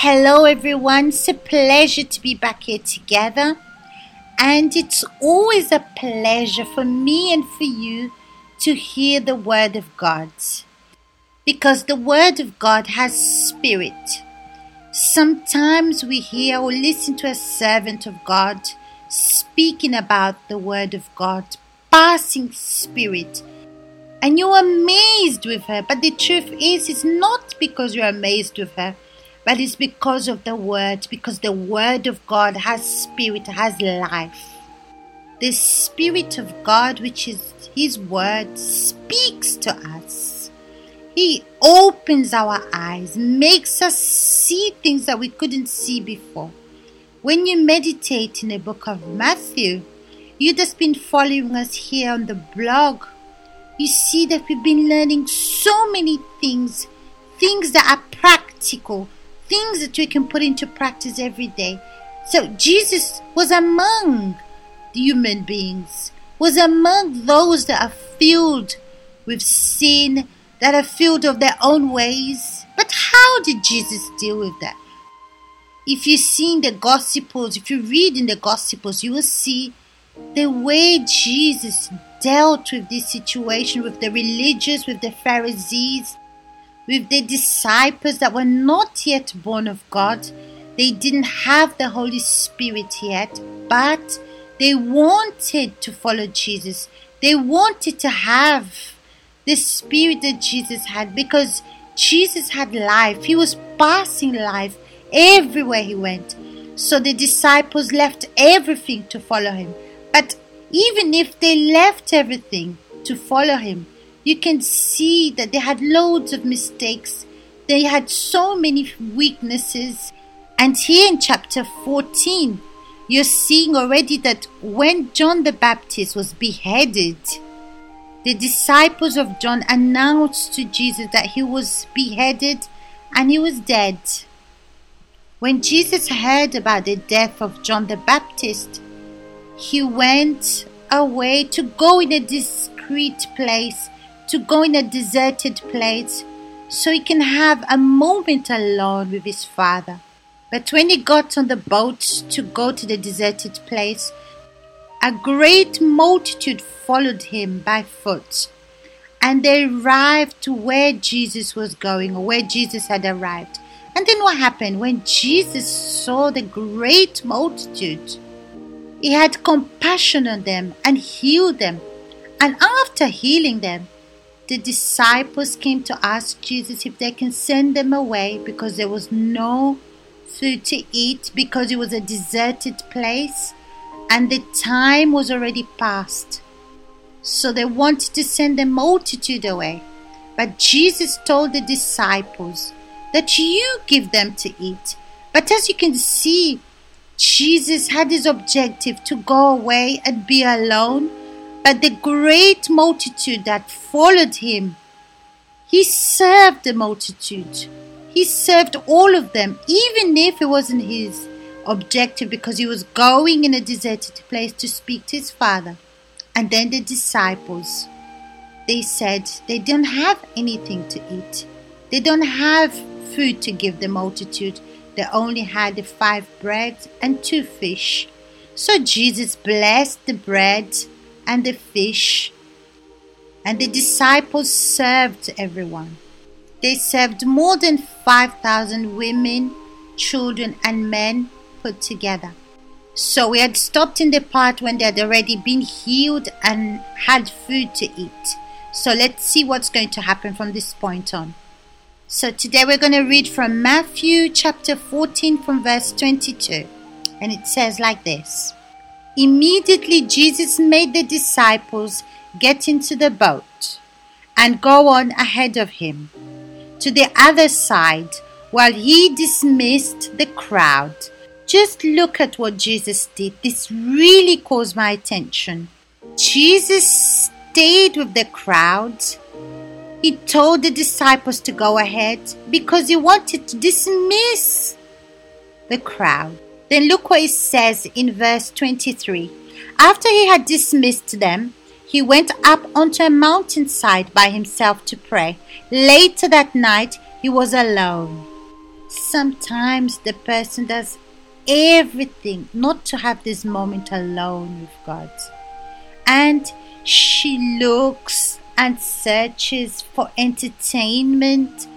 Hello, everyone. It's a pleasure to be back here together. And it's always a pleasure for me and for you to hear the Word of God. Because the Word of God has spirit. Sometimes we hear or listen to a servant of God speaking about the Word of God, passing spirit and you're amazed with her. But the truth is, it's not because you're amazed with her, but it's because of the Word, because the Word of God has spirit, has life. The Spirit of God, which is His Word, speaks to us. He opens our eyes, makes us see things that we couldn't see before. When you meditate in the book of Matthew, you've just been following us here on the blog you see that we've been learning so many things, things that are practical, things that we can put into practice every day. So Jesus was among the human beings, was among those that are filled with sin, that are filled of their own ways. But how did Jesus deal with that? If you see in the Gospels, if you read in the Gospels, you will see the way Jesus dealt with this situation with the religious, with the Pharisees, with the disciples that were not yet born of God. They didn't have the Holy Spirit yet, but they wanted to follow Jesus. They wanted to have the Spirit that Jesus had because Jesus had life. He was passing life everywhere he went. So the disciples left everything to follow him. But even if they left everything to follow him, you can see that they had loads of mistakes. They had so many weaknesses. And here in chapter 14, you're seeing already that when John the Baptist was beheaded, the disciples of John announced to Jesus that he was beheaded and he was dead. When Jesus heard about the death of John the Baptist, he went away to go in a discreet place, to go in a deserted place, so he can have a moment alone with his father. But when he got on the boat to go to the deserted place, a great multitude followed him by foot. And they arrived to where Jesus was going, or where Jesus had arrived. And then what happened? When Jesus saw the great multitude, he had compassion on them and healed them. And after healing them, the disciples came to ask Jesus if they can send them away because there was no food to eat, because it was a deserted place and the time was already past. So they wanted to send the multitude away. But Jesus told the disciples that you give them to eat. But as you can see, Jesus had his objective to go away and be alone, but the great multitude that followed him, he served the multitude. He served all of them, even if it wasn't his objective because he was going in a deserted place to speak to his father. And then the disciples, they said they don't have anything to eat. They don't have food to give the multitude. They only had five breads and two fish. So Jesus blessed the bread and the fish, and the disciples served everyone. They served more than 5,000 women, children, and men put together. So we had stopped in the part when they had already been healed and had food to eat. So let's see what's going to happen from this point on. So today we're going to read from Matthew chapter 14 from verse 22. And it says like this Immediately Jesus made the disciples get into the boat and go on ahead of him to the other side while he dismissed the crowd. Just look at what Jesus did. This really caused my attention. Jesus stayed with the crowd he told the disciples to go ahead because he wanted to dismiss the crowd. Then look what it says in verse 23. After he had dismissed them, he went up onto a mountainside by himself to pray. Later that night, he was alone. Sometimes the person does everything not to have this moment alone with God. And she looks and searches for entertainment.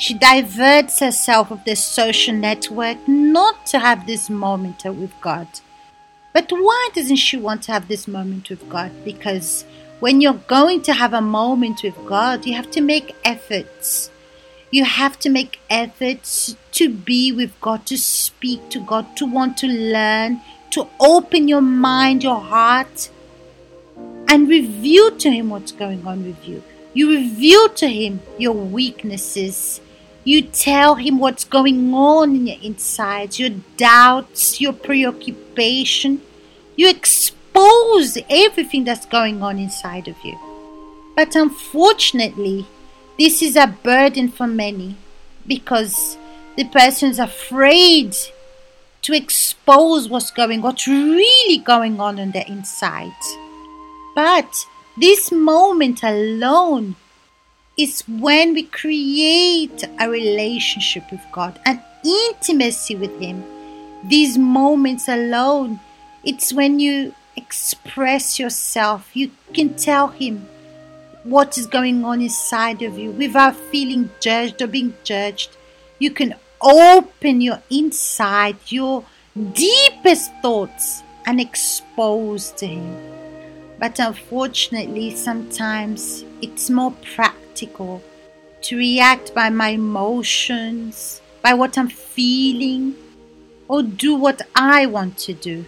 She diverts herself of the social network not to have this moment with God. But why doesn't she want to have this moment with God? Because when you're going to have a moment with God, you have to make efforts. You have to make efforts to be with God, to speak to God, to want to learn, to open your mind, your heart, and reveal to Him what's going on with you. You reveal to Him your weaknesses. You tell Him what's going on in your insides, your doubts, your preoccupation. You expose everything that's going on inside of you. But unfortunately, this is a burden for many because the person is afraid to expose what's going what's really going on on the inside. But this moment alone is when we create a relationship with God, an intimacy with Him. These moments alone, it's when you express yourself, you can tell Him what is going on inside of you without feeling judged or being judged. You can open your inside, your deepest thoughts, and expose to Him. But unfortunately, sometimes it's more practical to react by my emotions, by what I'm feeling, or do what I want to do.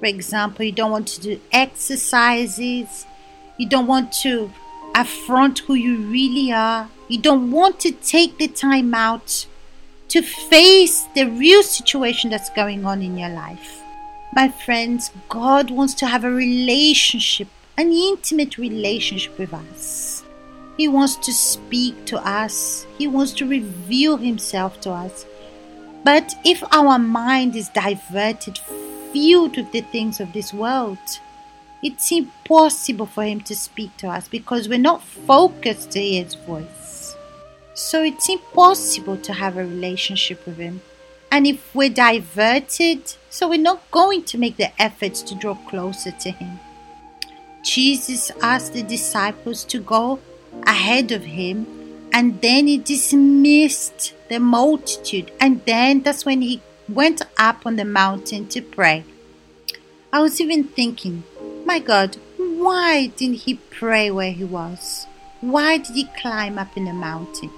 For example, you don't want to do exercises, you don't want to affront who you really are, you don't want to take the time out to face the real situation that's going on in your life. My friends, God wants to have a relationship, an intimate relationship with us. He wants to speak to us, He wants to reveal Himself to us. But if our mind is diverted, filled with the things of this world, it's impossible for Him to speak to us because we're not focused to hear His voice. So it's impossible to have a relationship with Him. And if we're diverted, so we're not going to make the efforts to draw closer to Him. Jesus asked the disciples to go ahead of Him, and then He dismissed the multitude, and then that's when He went up on the mountain to pray. I was even thinking, my God, why didn't He pray where He was? Why did He climb up in the mountain?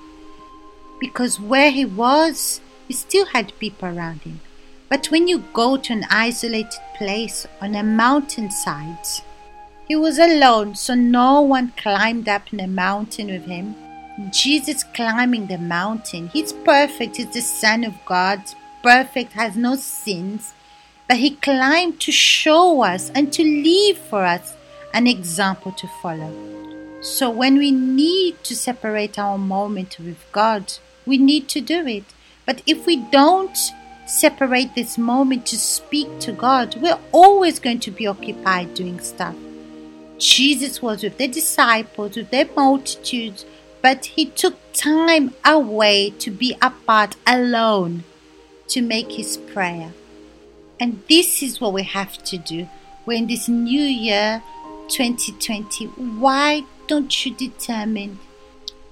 Because where He was, he still had people around him. But when you go to an isolated place on a mountainside, he was alone, so no one climbed up in the mountain with him. Jesus climbing the mountain, he's perfect, he's the Son of God, perfect, has no sins. But he climbed to show us and to leave for us an example to follow. So when we need to separate our moment with God, we need to do it. But if we don't separate this moment to speak to God, we're always going to be occupied doing stuff. Jesus was with the disciples, with their multitudes, but he took time away to be apart alone to make his prayer. And this is what we have to do. We're in this new year 2020. Why don't you determine,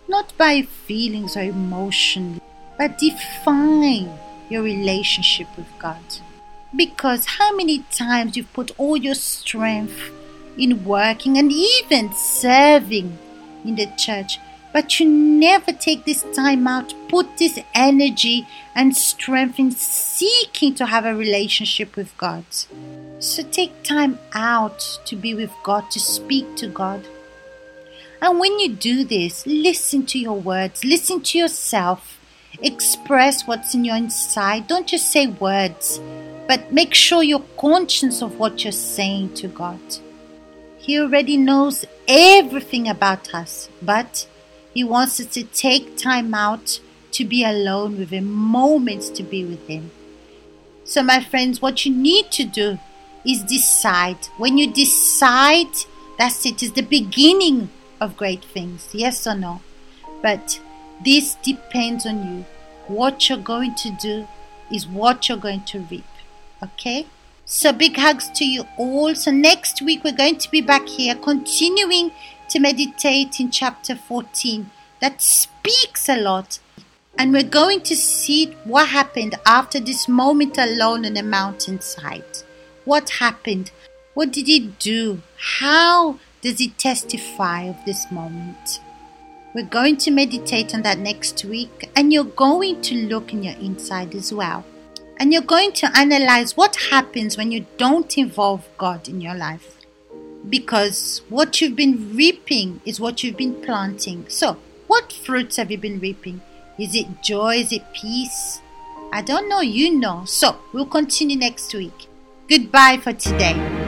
not by feelings or emotion, but define your relationship with God. Because how many times you've put all your strength in working and even serving in the church, but you never take this time out, put this energy and strength in seeking to have a relationship with God. So take time out to be with God, to speak to God. And when you do this, listen to your words, listen to yourself Express what's in your inside. Don't just say words, but make sure you're conscious of what you're saying to God. He already knows everything about us, but He wants us to take time out to be alone with Him, moments to be with Him. So, my friends, what you need to do is decide. When you decide, that's it, is the beginning of great things. Yes or no? But this depends on you. what you're going to do is what you're going to reap. Okay? So, big hugs to you all. So, next week we're going to be back here continuing to meditate in chapter 14 that speaks a lot. And we're going to see what happened after this moment alone on the mountainside. What happened? What did he do? How does he testify of this moment? We're going to meditate on that next week, and you're going to look in your inside as well. And you're going to analyze what happens when you don't involve God in your life. Because what you've been reaping is what you've been planting. So, what fruits have you been reaping? Is it joy? Is it peace? I don't know. You know. So, we'll continue next week. Goodbye for today.